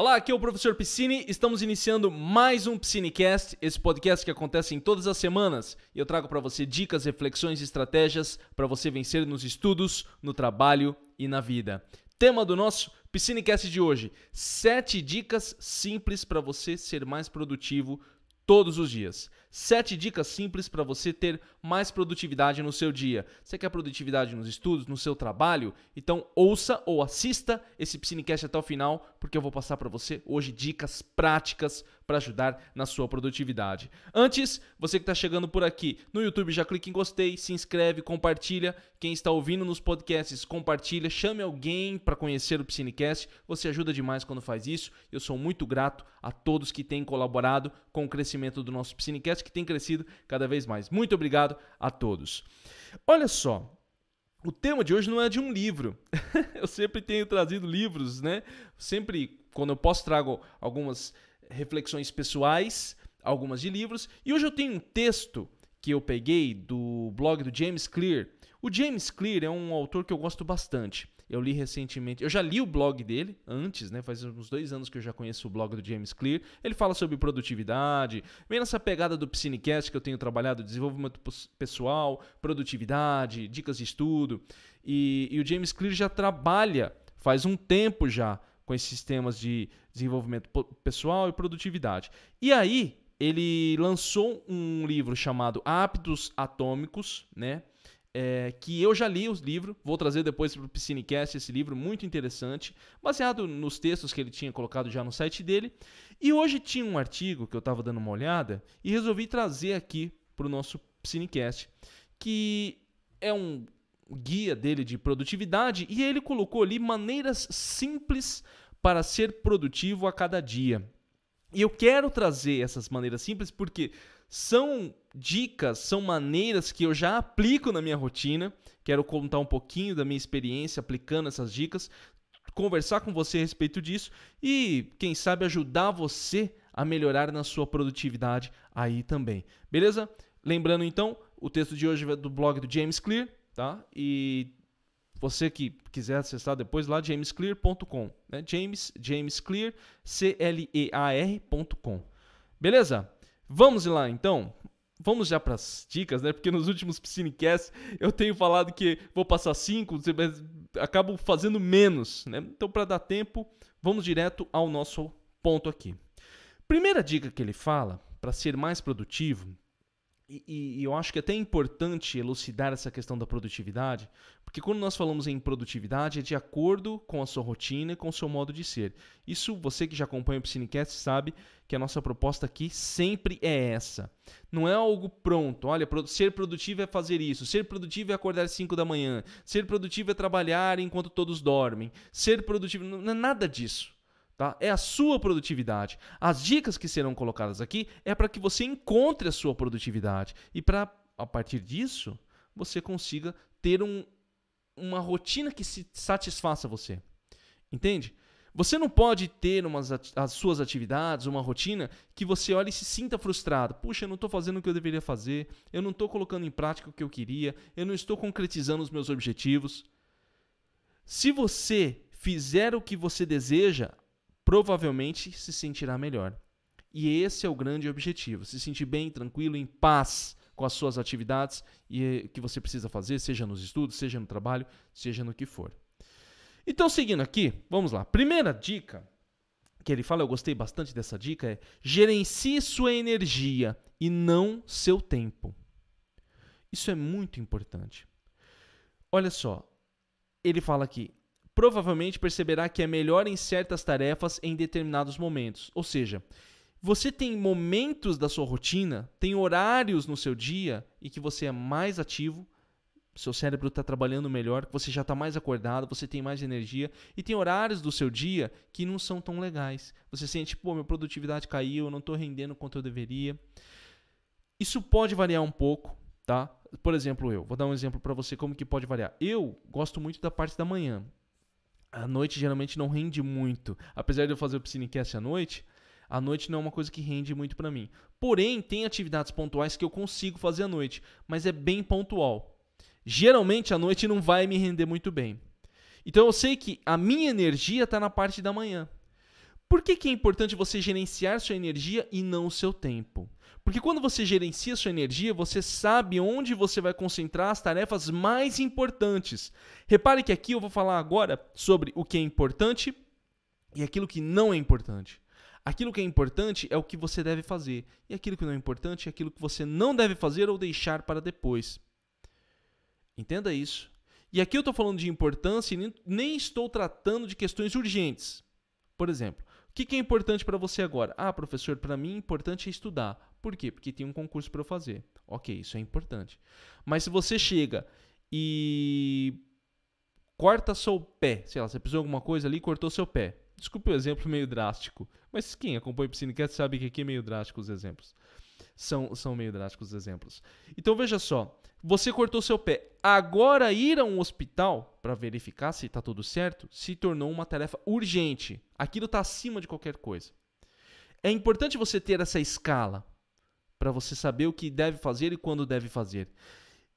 Olá, aqui é o professor Piscine. Estamos iniciando mais um Piscinecast, esse podcast que acontece em todas as semanas. E eu trago para você dicas, reflexões e estratégias para você vencer nos estudos, no trabalho e na vida. Tema do nosso Piscinecast de hoje: 7 dicas simples para você ser mais produtivo todos os dias. Sete dicas simples para você ter mais produtividade no seu dia. Você quer produtividade nos estudos, no seu trabalho? Então ouça ou assista esse Psinecast até o final, porque eu vou passar para você hoje dicas práticas para ajudar na sua produtividade. Antes, você que está chegando por aqui no YouTube, já clique em gostei, se inscreve, compartilha. Quem está ouvindo nos podcasts, compartilha, chame alguém para conhecer o Psinecast. Você ajuda demais quando faz isso. Eu sou muito grato a todos que têm colaborado com o crescimento do nosso Psinecast, que tem crescido cada vez mais. Muito obrigado a todos. Olha só, o tema de hoje não é de um livro. eu sempre tenho trazido livros, né? Sempre, quando eu posso, trago algumas reflexões pessoais, algumas de livros. E hoje eu tenho um texto que eu peguei do blog do James Clear. O James Clear é um autor que eu gosto bastante. Eu li recentemente, eu já li o blog dele antes, né? Faz uns dois anos que eu já conheço o blog do James Clear. Ele fala sobre produtividade, vem nessa pegada do Piscinecast que eu tenho trabalhado, desenvolvimento pessoal, produtividade, dicas de estudo. E, e o James Clear já trabalha faz um tempo já com esses temas de desenvolvimento pessoal e produtividade. E aí, ele lançou um livro chamado Hábitos Atômicos, né? É, que eu já li o livro, vou trazer depois para o Piscinecast esse livro, muito interessante, baseado nos textos que ele tinha colocado já no site dele. E hoje tinha um artigo que eu estava dando uma olhada e resolvi trazer aqui para o nosso Piscinecast, que é um guia dele de produtividade e ele colocou ali maneiras simples para ser produtivo a cada dia. E eu quero trazer essas maneiras simples porque são dicas, são maneiras que eu já aplico na minha rotina. Quero contar um pouquinho da minha experiência aplicando essas dicas, conversar com você a respeito disso e, quem sabe, ajudar você a melhorar na sua produtividade aí também. Beleza? Lembrando então, o texto de hoje é do blog do James Clear, tá? E você que quiser acessar depois lá jamesclear.com, né? James James Clear C L E A R.com. Beleza? Vamos lá então. Vamos já para as dicas, né? Porque nos últimos Piscinecasts eu tenho falado que vou passar cinco, acabo fazendo menos, né? Então para dar tempo, vamos direto ao nosso ponto aqui. Primeira dica que ele fala para ser mais produtivo e, e, eu acho que é até importante elucidar essa questão da produtividade, porque quando nós falamos em produtividade é de acordo com a sua rotina e com o seu modo de ser. Isso você que já acompanha o Piscinecast sabe que a nossa proposta aqui sempre é essa. Não é algo pronto. Olha, ser produtivo é fazer isso. Ser produtivo é acordar às 5 da manhã. Ser produtivo é trabalhar enquanto todos dormem. Ser produtivo não é nada disso. Tá? É a sua produtividade. As dicas que serão colocadas aqui é para que você encontre a sua produtividade e para, a partir disso, você consiga ter um, uma rotina que se satisfaça você. Entende? Você não pode ter umas, as suas atividades, uma rotina que você olhe e se sinta frustrado. Puxa, eu não estou fazendo o que eu deveria fazer, eu não estou colocando em prática o que eu queria, eu não estou concretizando os meus objetivos. Se você fizer o que você deseja, provavelmente se sentirá melhor. E esse é o grande objetivo: se sentir bem, tranquilo, em paz com as suas atividades e que você precisa fazer, seja nos estudos, seja no trabalho, seja no que for. Então, seguindo aqui, vamos lá. Primeira dica que ele fala, eu gostei bastante dessa dica, é gerencie sua energia e não seu tempo. Isso é muito importante. Olha só, ele fala aqui: provavelmente perceberá que é melhor em certas tarefas em determinados momentos. Ou seja, você tem momentos da sua rotina, tem horários no seu dia e que você é mais ativo, seu cérebro está trabalhando melhor, você já está mais acordado, você tem mais energia, e tem horários do seu dia que não são tão legais. Você sente, pô, minha produtividade caiu, eu não estou rendendo quanto eu deveria. Isso pode variar um pouco, tá? Por exemplo, eu, vou dar um exemplo para você como que pode variar. Eu gosto muito da parte da manhã a noite geralmente não rende muito. Apesar de eu fazer o Piscinecast à noite, a noite não é uma coisa que rende muito para mim. Porém, tem atividades pontuais que eu consigo fazer à noite, mas é bem pontual. Geralmente a noite não vai me render muito bem. Então eu sei que a minha energia está na parte da manhã. Por que, que é importante você gerenciar sua energia e não o seu tempo? Porque quando você gerencia sua energia, você sabe onde você vai concentrar as tarefas mais importantes. Repare que aqui eu vou falar agora sobre o que é importante e aquilo que não é importante. Aquilo que é importante é o que você deve fazer, e aquilo que não é importante é aquilo que você não deve fazer ou deixar para depois. Entenda isso. E aqui eu estou falando de importância e nem estou tratando de questões urgentes. Por exemplo, o que é importante para você agora? Ah, professor, para mim importante é estudar. Por quê? Porque tem um concurso para eu fazer. Ok, isso é importante. Mas se você chega e corta seu pé, sei lá, você precisou de alguma coisa ali e cortou seu pé. Desculpe o exemplo meio drástico, mas quem acompanha o Piscinecast sabe que aqui é meio drástico os exemplos. São, são meio drásticos os exemplos. Então veja só, você cortou seu pé. Agora ir a um hospital para verificar se está tudo certo se tornou uma tarefa urgente. Aquilo está acima de qualquer coisa. É importante você ter essa escala para você saber o que deve fazer e quando deve fazer.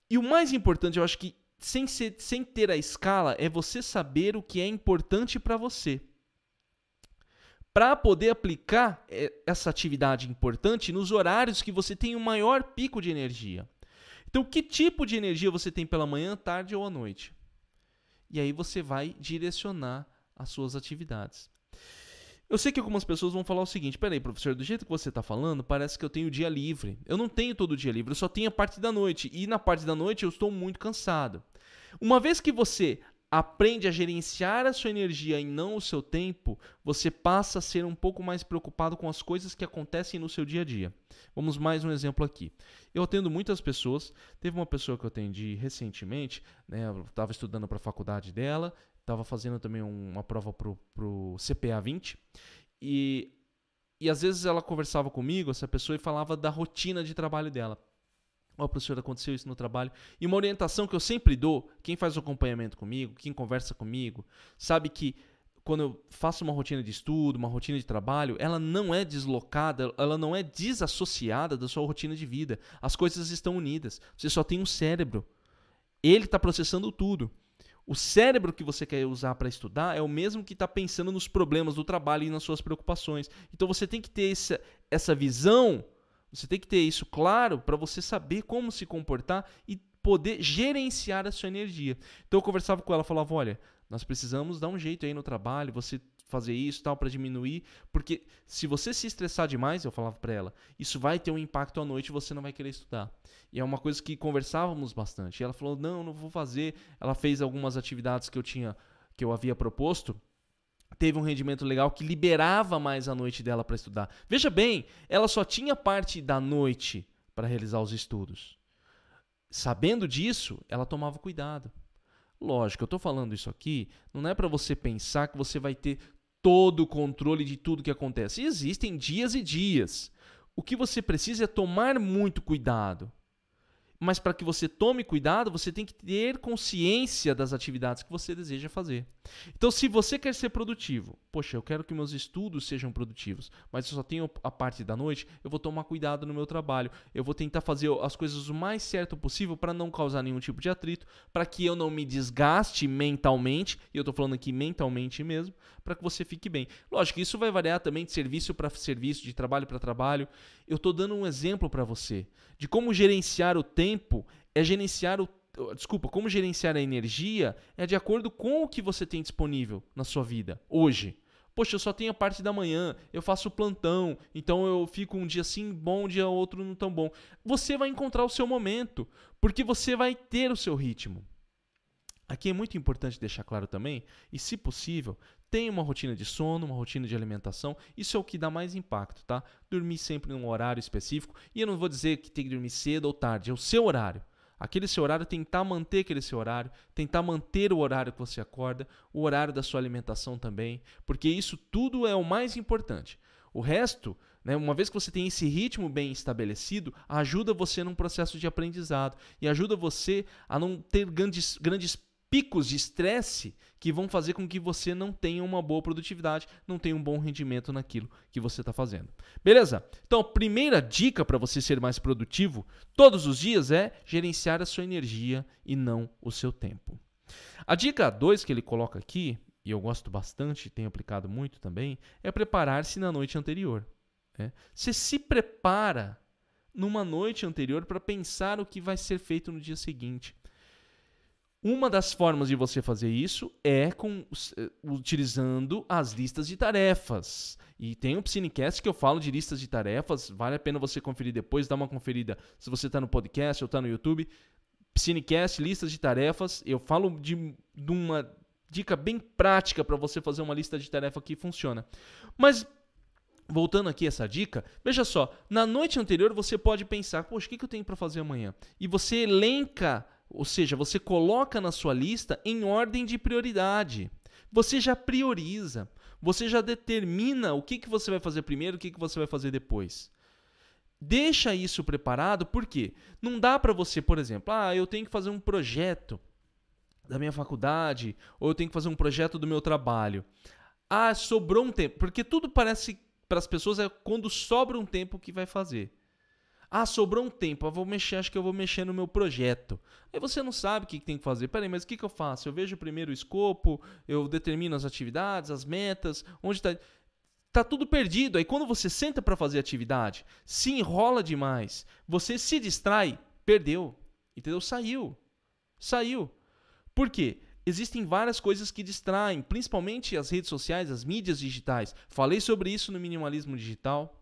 E o mais importante, eu acho que sem, ser, sem ter a escala, é você saber o que é importante para você para poder aplicar é, essa atividade importante nos horários que você tem o maior pico de energia. Então, que tipo de energia você tem pela manhã, tarde ou à noite? E aí você vai direcionar as suas atividades. Eu sei que algumas pessoas vão falar o seguinte: peraí, professor, do jeito que você está falando, parece que eu tenho dia livre. Eu não tenho todo dia livre, eu só tenho a parte da noite. E na parte da noite eu estou muito cansado. Uma vez que você aprende a gerenciar a sua energia e não o seu tempo, você passa a ser um pouco mais preocupado com as coisas que acontecem no seu dia a dia. Vamos mais um exemplo aqui. Eu atendo muitas pessoas. Teve uma pessoa que eu atendi recentemente, né, eu estava estudando para a faculdade dela, estava fazendo também uma prova para o CPA 20 e e às vezes ela conversava comigo, essa pessoa, e falava da rotina de trabalho dela. Ó, oh, professor, aconteceu isso no trabalho. E uma orientação que eu sempre dou, quem faz o acompanhamento comigo, quem conversa comigo, sabe que quando eu faço uma rotina de estudo, uma rotina de trabalho, ela não é deslocada, ela não é desassociada da sua rotina de vida. As coisas estão unidas. Você só tem um cérebro. Ele está processando tudo. O cérebro que você quer usar para estudar é o mesmo que está pensando nos problemas do trabalho e nas suas preocupações. Então você tem que ter essa, essa visão você tem que ter isso claro para você saber como se comportar e poder gerenciar a sua energia. Então eu conversava com ela, falava: "Olha, nós precisamos dar um jeito aí no trabalho, você fazer isso tal para diminuir, porque se você se estressar demais, eu falava para ela, isso vai ter um impacto à noite e você não vai querer estudar. E é uma coisa que conversávamos bastante. E ela falou: "Não, não vou fazer". Ela fez algumas atividades que eu tinha que eu havia proposto teve um rendimento legal que liberava mais a noite dela para estudar. Veja bem, ela só tinha parte da noite para realizar os estudos. Sabendo disso, ela tomava cuidado. Lógico, eu estou falando isso aqui, não é para você pensar que você vai ter todo o controle de tudo que acontece. Existem dias e dias. O que você precisa é tomar muito cuidado mas para que você tome cuidado, você tem que ter consciência das atividades que você deseja fazer. Então, se você quer ser produtivo, poxa, eu quero que meus estudos sejam produtivos, mas eu só tenho a parte da noite, eu vou tomar cuidado no meu trabalho. Eu vou tentar fazer as coisas o mais certo possível para não causar nenhum tipo de atrito, para que eu não me desgaste mentalmente, e eu estou falando aqui mentalmente mesmo, para que você fique bem. Lógico, isso vai variar também de serviço para serviço, de trabalho para trabalho. Eu estou dando um exemplo para você de como gerenciar o tempo é gerenciar o desculpa, como gerenciar a energia é de acordo com o que você tem disponível na sua vida hoje. Poxa, eu só tenho a parte da manhã, eu faço plantão, então eu fico um dia assim bom, um dia outro não tão bom. Você vai encontrar o seu momento, porque você vai ter o seu ritmo. Aqui é muito importante deixar claro também, e se possível, tenha uma rotina de sono, uma rotina de alimentação. Isso é o que dá mais impacto, tá? Dormir sempre num horário específico. E eu não vou dizer que tem que dormir cedo ou tarde, é o seu horário. Aquele seu horário, tentar manter aquele seu horário, tentar manter o horário que você acorda, o horário da sua alimentação também, porque isso tudo é o mais importante. O resto, né, uma vez que você tem esse ritmo bem estabelecido, ajuda você num processo de aprendizado e ajuda você a não ter grandes, grandes picos de estresse que vão fazer com que você não tenha uma boa produtividade, não tenha um bom rendimento naquilo que você está fazendo. Beleza? Então, a primeira dica para você ser mais produtivo todos os dias é gerenciar a sua energia e não o seu tempo. A dica 2 que ele coloca aqui e eu gosto bastante, tenho aplicado muito também, é preparar-se na noite anterior. Né? Você se prepara numa noite anterior para pensar o que vai ser feito no dia seguinte. Uma das formas de você fazer isso é com, eh, utilizando as listas de tarefas. E tem um Psinecast que eu falo de listas de tarefas, vale a pena você conferir depois, dar uma conferida se você está no podcast ou está no YouTube. Psinecast, listas de tarefas, eu falo de, de uma dica bem prática para você fazer uma lista de tarefa que funciona. Mas voltando aqui essa dica, veja só, na noite anterior você pode pensar, poxa, o que eu tenho para fazer amanhã? E você elenca ou seja, você coloca na sua lista em ordem de prioridade. Você já prioriza. Você já determina o que, que você vai fazer primeiro, o que, que você vai fazer depois. Deixa isso preparado, porque não dá para você, por exemplo, ah, eu tenho que fazer um projeto da minha faculdade, ou eu tenho que fazer um projeto do meu trabalho. Ah, sobrou um tempo. Porque tudo parece para as pessoas é quando sobra um tempo que vai fazer. Ah, sobrou um tempo, eu vou mexer, acho que eu vou mexer no meu projeto. Aí você não sabe o que tem que fazer. Peraí, mas o que, que eu faço? Eu vejo primeiro o escopo, eu determino as atividades, as metas, onde está. Tá tudo perdido. Aí quando você senta para fazer atividade, se enrola demais, você se distrai, perdeu. Entendeu? Saiu. Saiu. Por quê? Existem várias coisas que distraem, principalmente as redes sociais, as mídias digitais. Falei sobre isso no minimalismo digital.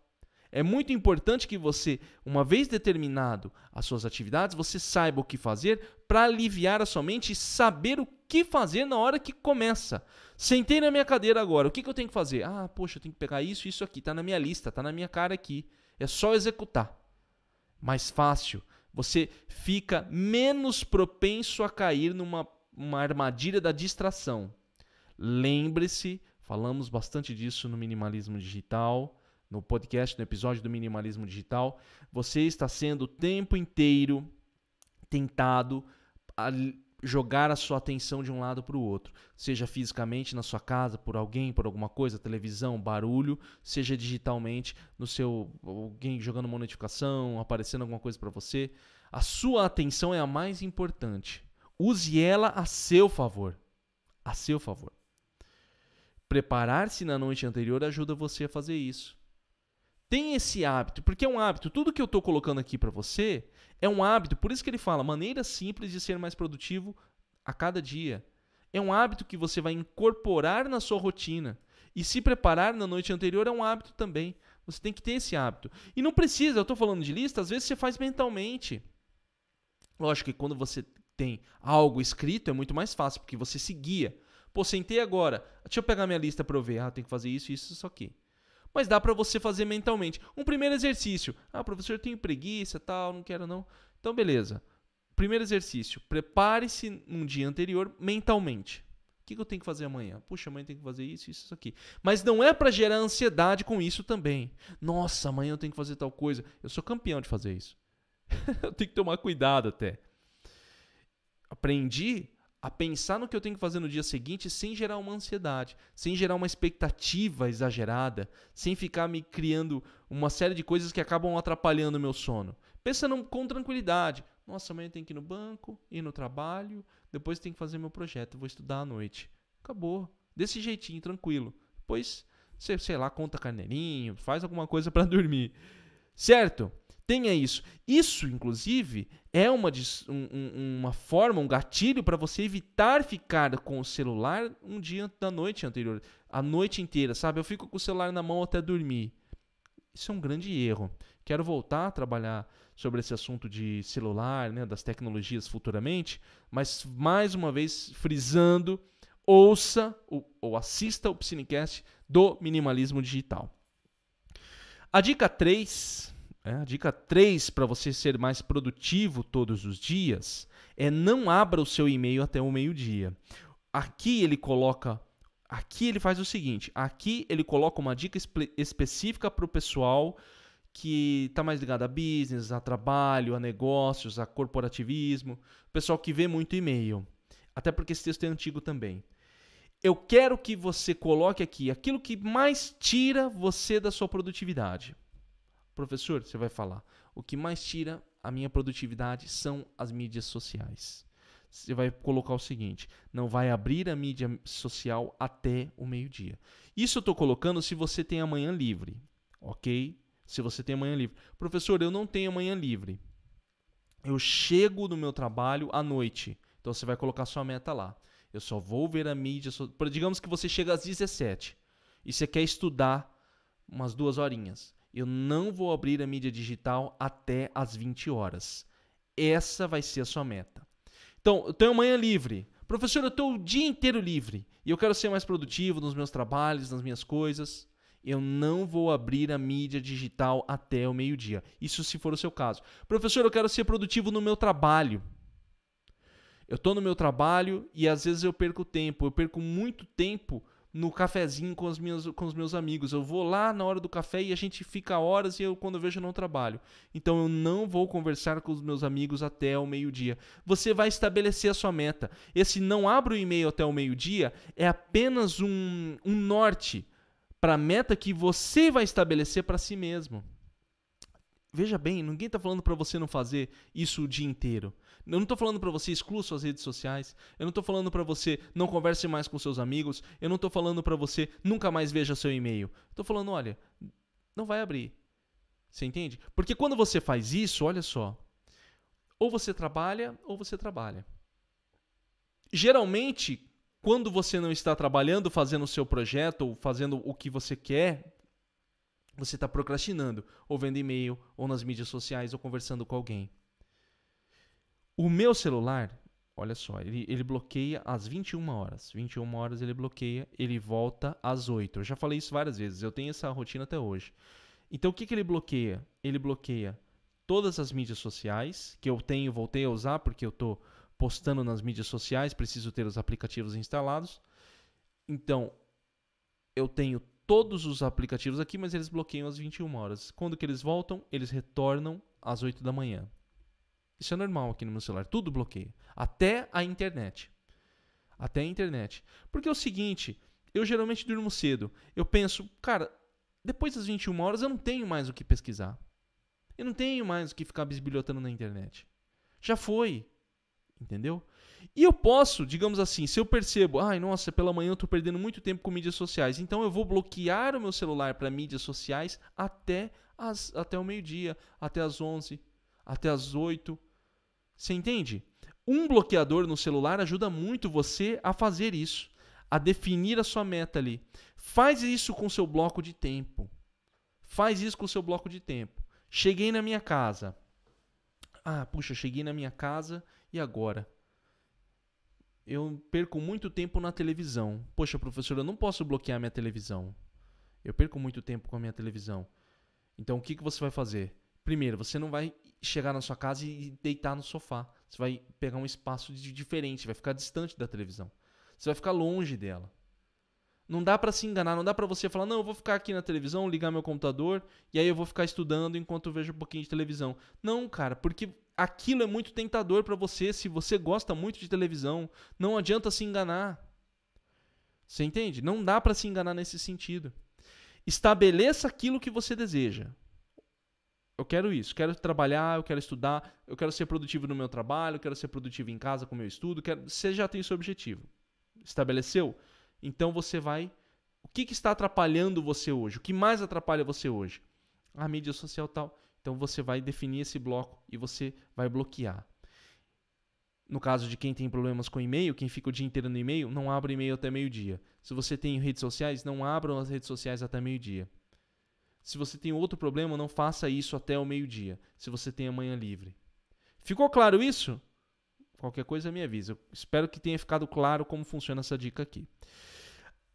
É muito importante que você, uma vez determinado as suas atividades, você saiba o que fazer para aliviar a sua mente e saber o que fazer na hora que começa. Sentei na minha cadeira agora, o que, que eu tenho que fazer? Ah, poxa, eu tenho que pegar isso, isso aqui, está na minha lista, está na minha cara aqui. É só executar. Mais fácil. Você fica menos propenso a cair numa uma armadilha da distração. Lembre-se, falamos bastante disso no minimalismo digital no podcast, no episódio do Minimalismo Digital, você está sendo o tempo inteiro tentado a jogar a sua atenção de um lado para o outro, seja fisicamente na sua casa por alguém, por alguma coisa, televisão, barulho, seja digitalmente no seu alguém jogando uma notificação, aparecendo alguma coisa para você. A sua atenção é a mais importante. Use ela a seu favor. A seu favor. Preparar-se na noite anterior ajuda você a fazer isso. Tem esse hábito, porque é um hábito. Tudo que eu estou colocando aqui para você é um hábito. Por isso que ele fala maneira simples de ser mais produtivo a cada dia. É um hábito que você vai incorporar na sua rotina. E se preparar na noite anterior é um hábito também. Você tem que ter esse hábito. E não precisa, eu estou falando de lista, às vezes você faz mentalmente. Lógico que quando você tem algo escrito é muito mais fácil, porque você se guia. Pô, sentei agora, deixa eu pegar minha lista para eu ver. Ah, tem que fazer isso, isso, isso aqui mas dá para você fazer mentalmente. Um primeiro exercício. Ah, professor, eu tenho preguiça, tal, não quero não. Então, beleza. Primeiro exercício. Prepare-se um dia anterior mentalmente. O que, eu tenho que fazer amanhã? Puxa, amanhã tem que fazer isso, isso, isso aqui. Mas não é para gerar ansiedade com isso também. Nossa, amanhã eu tenho que fazer tal coisa. Eu sou campeão de fazer isso. eu tenho que tomar cuidado até. Aprendi a pensar no que eu tenho que fazer no dia seguinte sem gerar uma ansiedade, sem gerar uma expectativa exagerada, sem ficar me criando uma série de coisas que acabam atrapalhando o meu sono. Pensa com tranquilidade. Nossa, amanhã tem que ir no banco, ir no trabalho, depois tem que fazer meu projeto, vou estudar à noite. Acabou. Desse jeitinho, tranquilo. Depois, você, sei lá, conta carneirinho, faz alguma coisa para dormir. Certo? Tenha isso. Isso, inclusive, é uma, um, uma forma, um gatilho para você evitar ficar com o celular um dia da noite anterior, a noite inteira, sabe? Eu fico com o celular na mão até dormir. Isso é um grande erro. Quero voltar a trabalhar sobre esse assunto de celular, né, das tecnologias futuramente, mas mais uma vez frisando, ouça ou, ou assista o Psinecast do minimalismo digital. A dica 3 é, a dica 3 para você ser mais produtivo todos os dias é não abra o seu e-mail até o meio-dia. Aqui ele coloca. Aqui ele faz o seguinte: aqui ele coloca uma dica espe específica para o pessoal que está mais ligado a business, a trabalho, a negócios, a corporativismo, pessoal que vê muito e-mail. Até porque esse texto é antigo também. Eu quero que você coloque aqui aquilo que mais tira você da sua produtividade. Professor, você vai falar, o que mais tira a minha produtividade são as mídias sociais. você vai colocar o seguinte: não vai abrir a mídia social até o meio-dia. Isso eu estou colocando se você tem amanhã livre, ok? Se você tem amanhã livre. Professor, eu não tenho amanhã livre. Eu chego no meu trabalho à noite. Então você vai colocar sua meta lá. Eu só vou ver a mídia. So... Digamos que você chega às 17 e você quer estudar umas duas horinhas. Eu não vou abrir a mídia digital até às 20 horas. Essa vai ser a sua meta. Então, eu tenho amanhã livre. Professor, eu estou o dia inteiro livre e eu quero ser mais produtivo nos meus trabalhos, nas minhas coisas. Eu não vou abrir a mídia digital até o meio-dia. Isso se for o seu caso. Professor, eu quero ser produtivo no meu trabalho. Eu estou no meu trabalho e às vezes eu perco tempo. Eu perco muito tempo no cafezinho com, as minhas, com os meus amigos. Eu vou lá na hora do café e a gente fica horas e eu, quando eu vejo, não trabalho. Então eu não vou conversar com os meus amigos até o meio-dia. Você vai estabelecer a sua meta. Esse não abre o e-mail até o meio-dia é apenas um, um norte para a meta que você vai estabelecer para si mesmo. Veja bem, ninguém está falando para você não fazer isso o dia inteiro. Eu não estou falando para você exclua suas redes sociais. Eu não estou falando para você não converse mais com seus amigos. Eu não estou falando para você nunca mais veja seu e-mail. Estou falando, olha, não vai abrir. Você entende? Porque quando você faz isso, olha só, ou você trabalha ou você trabalha. Geralmente, quando você não está trabalhando, fazendo o seu projeto ou fazendo o que você quer, você está procrastinando, ou vendo e-mail, ou nas mídias sociais, ou conversando com alguém. O meu celular, olha só, ele, ele bloqueia às 21 horas. 21 horas ele bloqueia, ele volta às 8. Eu já falei isso várias vezes, eu tenho essa rotina até hoje. Então o que, que ele bloqueia? Ele bloqueia todas as mídias sociais, que eu tenho, voltei a usar porque eu estou postando nas mídias sociais, preciso ter os aplicativos instalados. Então, eu tenho todos os aplicativos aqui, mas eles bloqueiam às 21 horas. Quando que eles voltam? Eles retornam às 8 da manhã. Isso é normal aqui no meu celular, tudo bloqueia, até a internet. Até a internet. Porque é o seguinte, eu geralmente durmo cedo. Eu penso, cara, depois das 21 horas eu não tenho mais o que pesquisar. Eu não tenho mais o que ficar bisbilhotando na internet. Já foi. Entendeu? E eu posso, digamos assim, se eu percebo, ai, nossa, pela manhã eu estou perdendo muito tempo com mídias sociais, então eu vou bloquear o meu celular para mídias sociais até, as, até o meio-dia, até as 11, até as 8. Você entende? Um bloqueador no celular ajuda muito você a fazer isso, a definir a sua meta ali. Faz isso com seu bloco de tempo. Faz isso com seu bloco de tempo. Cheguei na minha casa. Ah, puxa, cheguei na minha casa e agora? Eu perco muito tempo na televisão. Poxa, professor, eu não posso bloquear minha televisão. Eu perco muito tempo com a minha televisão. Então o que, que você vai fazer? Primeiro, você não vai chegar na sua casa e deitar no sofá. Você vai pegar um espaço diferente, vai ficar distante da televisão. Você vai ficar longe dela. Não dá para se enganar, não dá para você falar, não, eu vou ficar aqui na televisão, ligar meu computador e aí eu vou ficar estudando enquanto eu vejo um pouquinho de televisão. Não, cara, porque aquilo é muito tentador para você se você gosta muito de televisão. Não adianta se enganar. Você entende? Não dá para se enganar nesse sentido. Estabeleça aquilo que você deseja. Eu quero isso, quero trabalhar, eu quero estudar, eu quero ser produtivo no meu trabalho, eu quero ser produtivo em casa com o meu estudo, quero... você já tem seu objetivo. Estabeleceu? Então você vai. O que, que está atrapalhando você hoje? O que mais atrapalha você hoje? A mídia social tal. Então você vai definir esse bloco e você vai bloquear. No caso de quem tem problemas com e-mail, quem fica o dia inteiro no e-mail, não abra e-mail até meio-dia. Se você tem redes sociais, não abram as redes sociais até meio-dia. Se você tem outro problema, não faça isso até o meio-dia. Se você tem amanhã livre. Ficou claro isso? Qualquer coisa me avisa. Eu espero que tenha ficado claro como funciona essa dica aqui.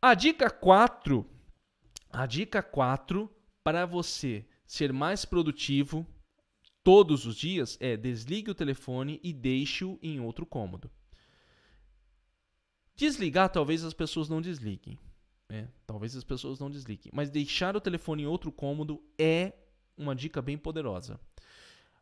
A dica 4, a dica 4 para você ser mais produtivo todos os dias é desligue o telefone e deixe-o em outro cômodo. Desligar, talvez as pessoas não desliguem. É, talvez as pessoas não desliguem. Mas deixar o telefone em outro cômodo é uma dica bem poderosa.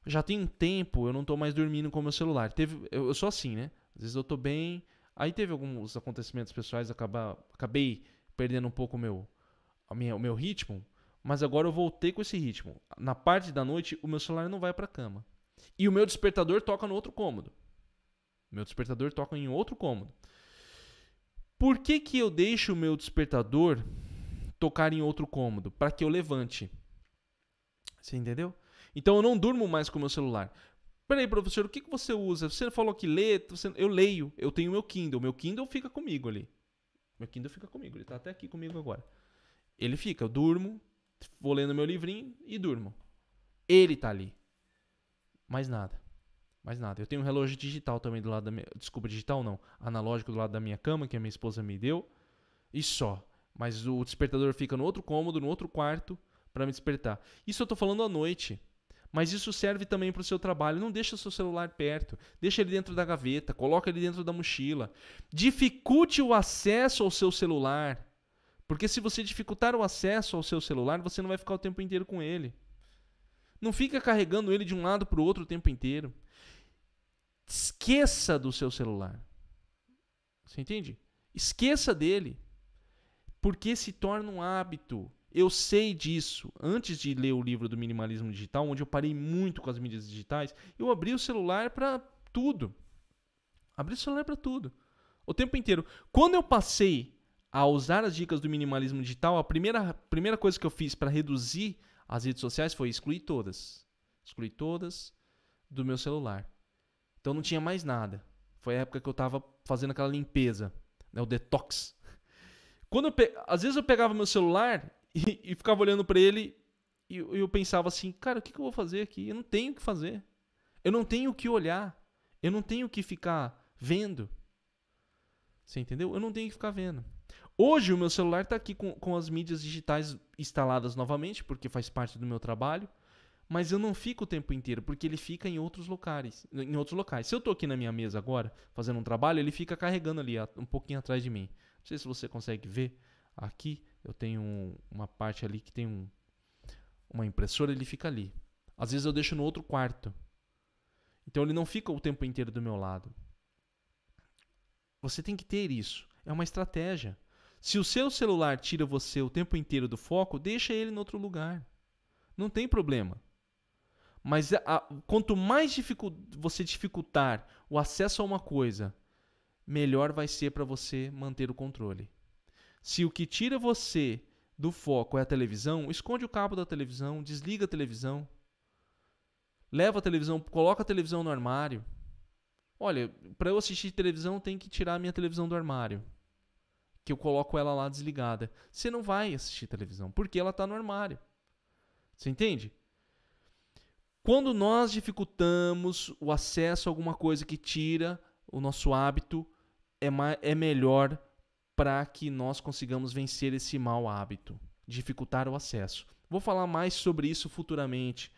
Já tem um tempo eu não estou mais dormindo com o meu celular. Teve, eu, eu, sou assim, né? Às vezes eu estou bem, Aí teve alguns acontecimentos pessoais, acaba, acabei perdendo um pouco o meu, a minha, o meu ritmo, mas agora eu voltei com esse ritmo. Na parte da noite, o meu celular não vai para a cama. E o meu despertador toca no outro cômodo. Meu despertador toca em outro cômodo. Por que, que eu deixo o meu despertador tocar em outro cômodo? Para que eu levante. Você entendeu? Então eu não durmo mais com o meu celular. Peraí, professor, o que, que você usa? Você falou que lê, você... eu leio, eu tenho meu Kindle. Meu Kindle fica comigo ali. Meu Kindle fica comigo, ele está até aqui comigo agora. Ele fica, eu durmo, vou lendo meu livrinho e durmo. Ele está ali. Mais nada. Mais nada. Eu tenho um relógio digital também do lado da minha. Desculpa, digital não. Analógico do lado da minha cama, que a minha esposa me deu. E só. Mas o despertador fica no outro cômodo, no outro quarto, para me despertar. Isso eu tô falando à noite. Mas isso serve também para o seu trabalho. Não deixa o seu celular perto. Deixa ele dentro da gaveta. Coloca ele dentro da mochila. Dificulte o acesso ao seu celular. Porque se você dificultar o acesso ao seu celular, você não vai ficar o tempo inteiro com ele. Não fica carregando ele de um lado para o outro o tempo inteiro. Esqueça do seu celular. Você entende? Esqueça dele. Porque se torna um hábito. Eu sei disso. Antes de ler o livro do minimalismo digital, onde eu parei muito com as mídias digitais, eu abri o celular para tudo. Abri o celular para tudo. O tempo inteiro. Quando eu passei a usar as dicas do minimalismo digital, a primeira, primeira coisa que eu fiz para reduzir as redes sociais foi excluir todas. Excluir todas do meu celular. Então não tinha mais nada. Foi a época que eu estava fazendo aquela limpeza, né, o detox. Quando pe... Às vezes eu pegava meu celular e, e ficava olhando para ele e eu, eu pensava assim, cara, o que, que eu vou fazer aqui? Eu não tenho o que fazer. Eu não tenho o que olhar. Eu não tenho o que ficar vendo. Você entendeu? Eu não tenho que ficar vendo. Hoje o meu celular está aqui com, com as mídias digitais instaladas novamente, porque faz parte do meu trabalho mas eu não fico o tempo inteiro, porque ele fica em outros locais. Em outros locais. Se eu estou aqui na minha mesa agora, fazendo um trabalho, ele fica carregando ali, um pouquinho atrás de mim. Não sei se você consegue ver. Aqui eu tenho um, uma parte ali que tem um, uma impressora, ele fica ali. Às vezes eu deixo no outro quarto. Então ele não fica o tempo inteiro do meu lado. Você tem que ter isso. É uma estratégia. Se o seu celular tira você o tempo inteiro do foco, deixa ele em outro lugar. Não tem problema. Mas a, quanto mais dificu você dificultar o acesso a uma coisa, melhor vai ser para você manter o controle. Se o que tira você do foco é a televisão, esconde o cabo da televisão, desliga a televisão, leva a televisão, coloca a televisão no armário. Olha, para eu assistir televisão tem que tirar a minha televisão do armário, que eu coloco ela lá desligada. Você não vai assistir televisão porque ela está no armário. Você entende? Quando nós dificultamos o acesso a alguma coisa que tira o nosso hábito, é, é melhor para que nós consigamos vencer esse mau hábito, dificultar o acesso. Vou falar mais sobre isso futuramente.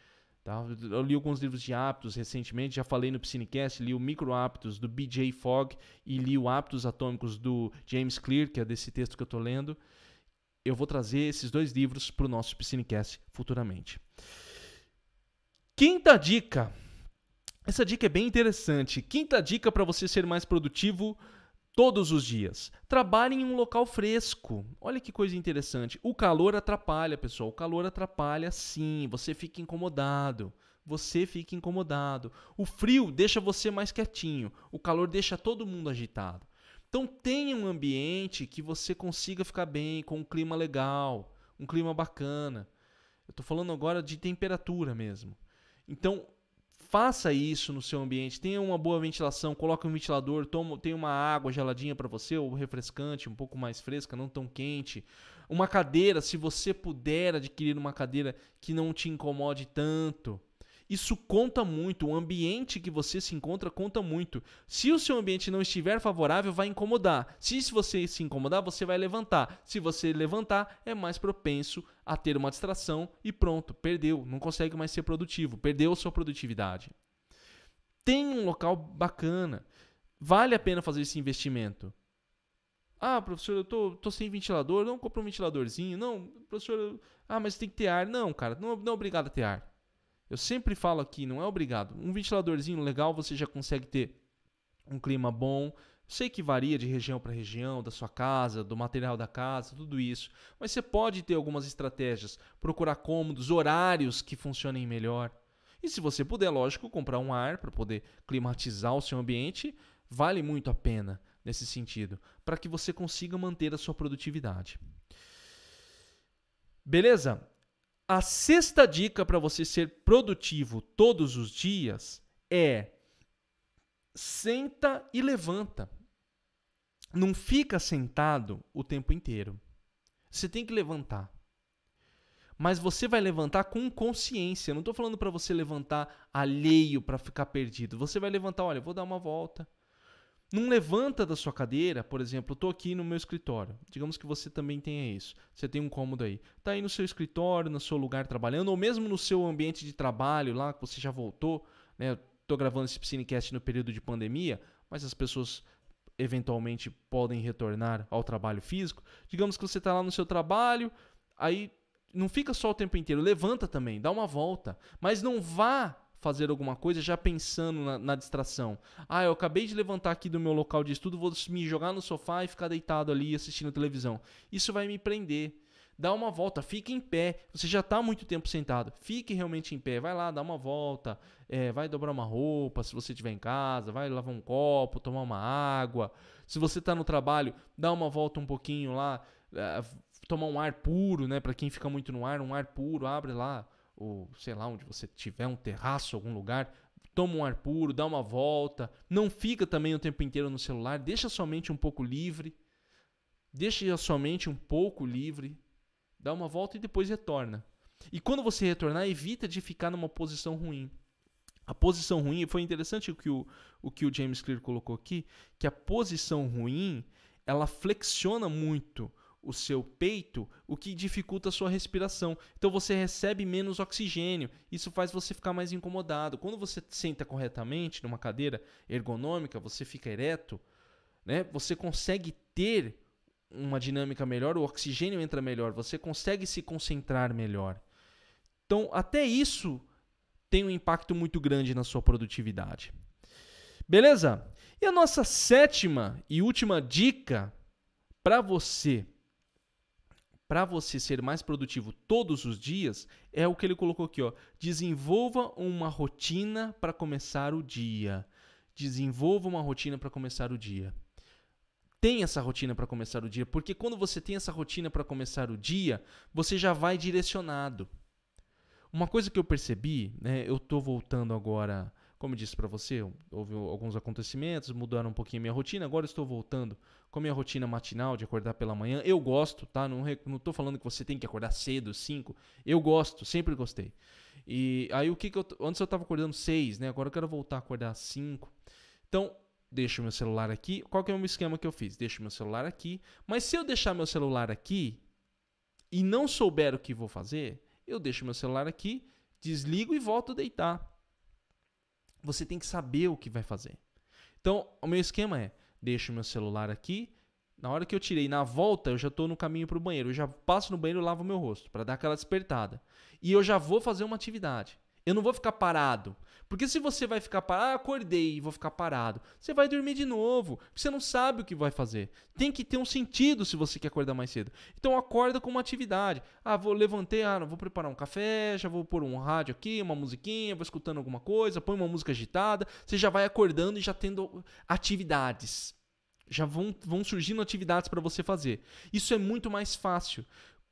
Tá? Eu li alguns livros de hábitos recentemente, já falei no Psinecast, li o Micro Hábitos do BJ Fogg e li o Hábitos Atômicos do James Clear, que é desse texto que eu estou lendo. Eu vou trazer esses dois livros para o nosso Psinecast futuramente. Quinta dica. Essa dica é bem interessante. Quinta dica para você ser mais produtivo todos os dias. Trabalhe em um local fresco. Olha que coisa interessante. O calor atrapalha, pessoal. O calor atrapalha sim. Você fica incomodado. Você fica incomodado. O frio deixa você mais quietinho. O calor deixa todo mundo agitado. Então tenha um ambiente que você consiga ficar bem, com um clima legal, um clima bacana. Eu estou falando agora de temperatura mesmo. Então, faça isso no seu ambiente. Tenha uma boa ventilação, coloque um ventilador, toma, tenha uma água geladinha para você, ou refrescante, um pouco mais fresca, não tão quente. Uma cadeira, se você puder adquirir uma cadeira que não te incomode tanto. Isso conta muito, o ambiente que você se encontra conta muito. Se o seu ambiente não estiver favorável, vai incomodar. Se, você se incomodar, você vai levantar. Se você levantar, é mais propenso a ter uma distração e pronto, perdeu, não consegue mais ser produtivo, perdeu sua produtividade. Tem um local bacana. Vale a pena fazer esse investimento. Ah, professor, eu tô, tô sem ventilador, não compra um ventiladorzinho. Não, professor, ah, mas tem que ter ar. Não, cara, não, não é obrigado a ter ar. Eu sempre falo aqui, não é obrigado. Um ventiladorzinho legal você já consegue ter um clima bom. Sei que varia de região para região, da sua casa, do material da casa, tudo isso. Mas você pode ter algumas estratégias, procurar cômodos, horários que funcionem melhor. E se você puder, lógico, comprar um ar para poder climatizar o seu ambiente, vale muito a pena nesse sentido, para que você consiga manter a sua produtividade. Beleza? A sexta dica para você ser produtivo todos os dias é senta e levanta. Não fica sentado o tempo inteiro. Você tem que levantar. Mas você vai levantar com consciência. Eu não estou falando para você levantar alheio para ficar perdido. Você vai levantar, olha, vou dar uma volta. Não levanta da sua cadeira, por exemplo, eu estou aqui no meu escritório. Digamos que você também tenha isso. Você tem um cômodo aí. Está aí no seu escritório, no seu lugar trabalhando, ou mesmo no seu ambiente de trabalho lá, que você já voltou. Né? Estou gravando esse Piscinecast no período de pandemia, mas as pessoas eventualmente podem retornar ao trabalho físico. Digamos que você está lá no seu trabalho, aí não fica só o tempo inteiro, levanta também, dá uma volta, mas não vá fazer alguma coisa já pensando na, na, distração. Ah, eu acabei de levantar aqui do meu local de estudo, vou me jogar no sofá e ficar deitado ali assistindo televisão. Isso vai me prender. Dá uma volta, fique em pé. Você já está muito tempo sentado. Fique realmente em pé. Vai lá, dá uma volta. É, vai dobrar uma roupa se você estiver em casa. Vai lavar um copo, tomar uma água. Se você está no trabalho, dá uma volta um pouquinho lá. É, tomar um ar puro, né? Para quem fica muito no ar, um ar puro, abre lá, ou sei lá, onde você tiver um terraço, algum lugar, toma um ar puro, dá uma volta. Não fica também o tempo inteiro no celular, deixa sua mente um pouco livre. Deixa sua mente um pouco livre, dá uma volta e depois retorna. E quando você retornar, evita de ficar numa posição ruim. A posição ruim, foi interessante o que o, o que o James Clear colocou aqui, que a posição ruim, ela flexiona muito o seu peito, o que dificulta a sua respiração. Então você recebe menos oxigênio. Isso faz você ficar mais incomodado. Quando você senta corretamente numa cadeira ergonômica, você fica ereto, né? Você consegue ter uma dinâmica melhor, o oxigênio entra melhor, você consegue se concentrar melhor. Então, até isso tem um impacto muito grande na sua produtividade. Beleza? E a nossa sétima e última dica para você para você ser mais produtivo todos os dias é o que ele colocou aqui, ó. Desenvolva uma rotina para começar o dia. Desenvolva uma rotina para começar o dia. Tem essa rotina para começar o dia, porque quando você tem essa rotina para começar o dia, você já vai direcionado. Uma coisa que eu percebi, né, eu tô voltando agora como disse para você, houve alguns acontecimentos, mudaram um pouquinho a minha rotina. Agora estou voltando com a minha rotina matinal de acordar pela manhã. Eu gosto, tá? Não, não tô falando que você tem que acordar cedo, 5. Eu gosto, sempre gostei. E aí o que, que eu. Antes eu estava acordando 6, né? Agora eu quero voltar a acordar 5. Então, deixo meu celular aqui. Qual que é o esquema que eu fiz? Deixo meu celular aqui. Mas se eu deixar meu celular aqui e não souber o que vou fazer, eu deixo meu celular aqui, desligo e volto a deitar você tem que saber o que vai fazer. Então, o meu esquema é: deixo meu celular aqui. Na hora que eu tirei na volta, eu já estou no caminho para o banheiro. Eu já passo no banheiro e lavo meu rosto para dar aquela despertada. E eu já vou fazer uma atividade. Eu não vou ficar parado. Porque se você vai ficar parado, ah, acordei e vou ficar parado, você vai dormir de novo. Você não sabe o que vai fazer. Tem que ter um sentido se você quer acordar mais cedo. Então acorda com uma atividade. Ah, vou levantei, ah, vou preparar um café, já vou pôr um rádio aqui, uma musiquinha, vou escutando alguma coisa, põe uma música agitada. Você já vai acordando e já tendo atividades. Já vão, vão surgindo atividades para você fazer. Isso é muito mais fácil.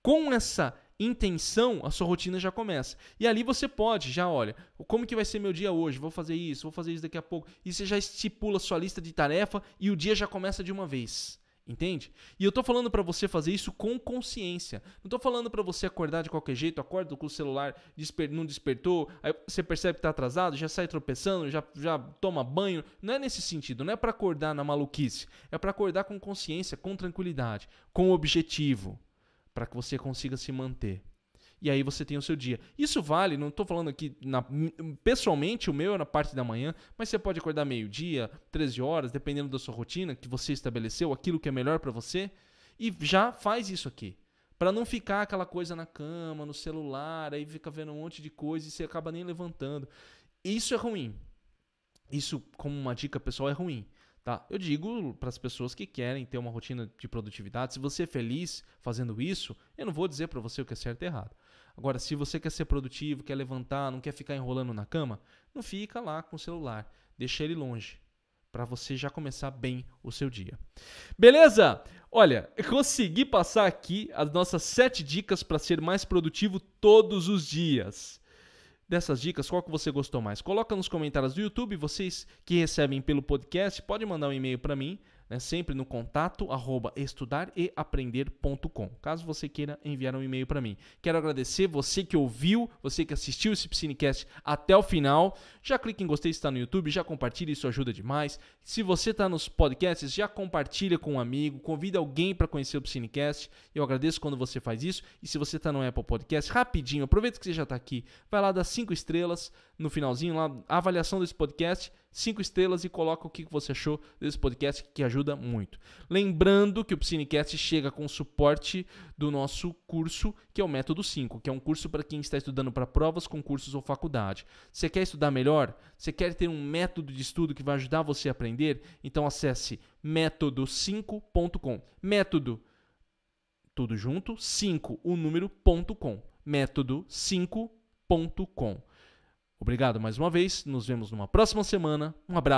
Com essa intenção, a sua rotina já começa. E ali você pode, já olha, como que vai ser meu dia hoje? Vou fazer isso, vou fazer isso daqui a pouco. E você já estipula sua lista de tarefa e o dia já começa de uma vez. Entende? E eu tô falando para você fazer isso com consciência. Não tô falando para você acordar de qualquer jeito, acorda com o celular, desper não despertou, aí você percebe que tá atrasado, já sai tropeçando, já, já toma banho. Não é nesse sentido, não é para acordar na maluquice. É para acordar com consciência, com tranquilidade, com objetivo para que você consiga se manter. E aí você tem o seu dia. Isso vale, não estou falando aqui na, pessoalmente, o meu é na parte da manhã, mas você pode acordar meio-dia, 13 horas, dependendo da sua rotina que você estabeleceu, aquilo que é melhor para você, e já faz isso aqui. Para não ficar aquela coisa na cama, no celular, aí fica vendo um monte de coisa e você acaba nem levantando. Isso é ruim. Isso, como uma dica pessoal, é ruim. Tá? Eu digo para as pessoas que querem ter uma rotina de produtividade, se você é feliz fazendo isso, eu não vou dizer para você o que é certo e errado. Agora, se você quer ser produtivo, quer levantar, não quer ficar enrolando na cama, não fica lá com o celular, deixa ele longe. para você já começar bem o seu dia. Beleza? Olha, consegui passar aqui as nossas sete dicas para ser mais produtivo todos os dias. Dessas dicas, qual que você gostou mais? Coloca nos comentários do YouTube. Vocês que recebem pelo podcast, pode mandar um e-mail para mim né, sempre no contato arroba estudareaprender.com, caso você queira enviar um e-mail para mim. Quero agradecer você que ouviu, você que assistiu esse Piscinecast até o final. Já clique em gostei se está no YouTube, já compartilha, isso ajuda demais. Se você está nos podcasts, já compartilha com um amigo, convida alguém para conhecer o Piscinecast. Eu agradeço quando você faz isso. E se você está no Apple Podcast, rapidinho, aproveita que você já está aqui, vai lá dar cinco estrelas no finalzinho lá, avaliação desse podcast cinco estrelas e coloca o que você achou desse podcast, que ajuda muito. Lembrando que o Piscinecast chega com suporte do nosso curso, que é o Método 5, que é um curso para quem está estudando para provas, concursos ou faculdade. Você quer estudar melhor? Você quer ter um método de estudo que vai ajudar você a aprender? Então acesse método5.com. Método tudo junto, 5 o número.com. Método5.com. Obrigado mais uma vez. Nos vemos numa próxima semana. Um abraço.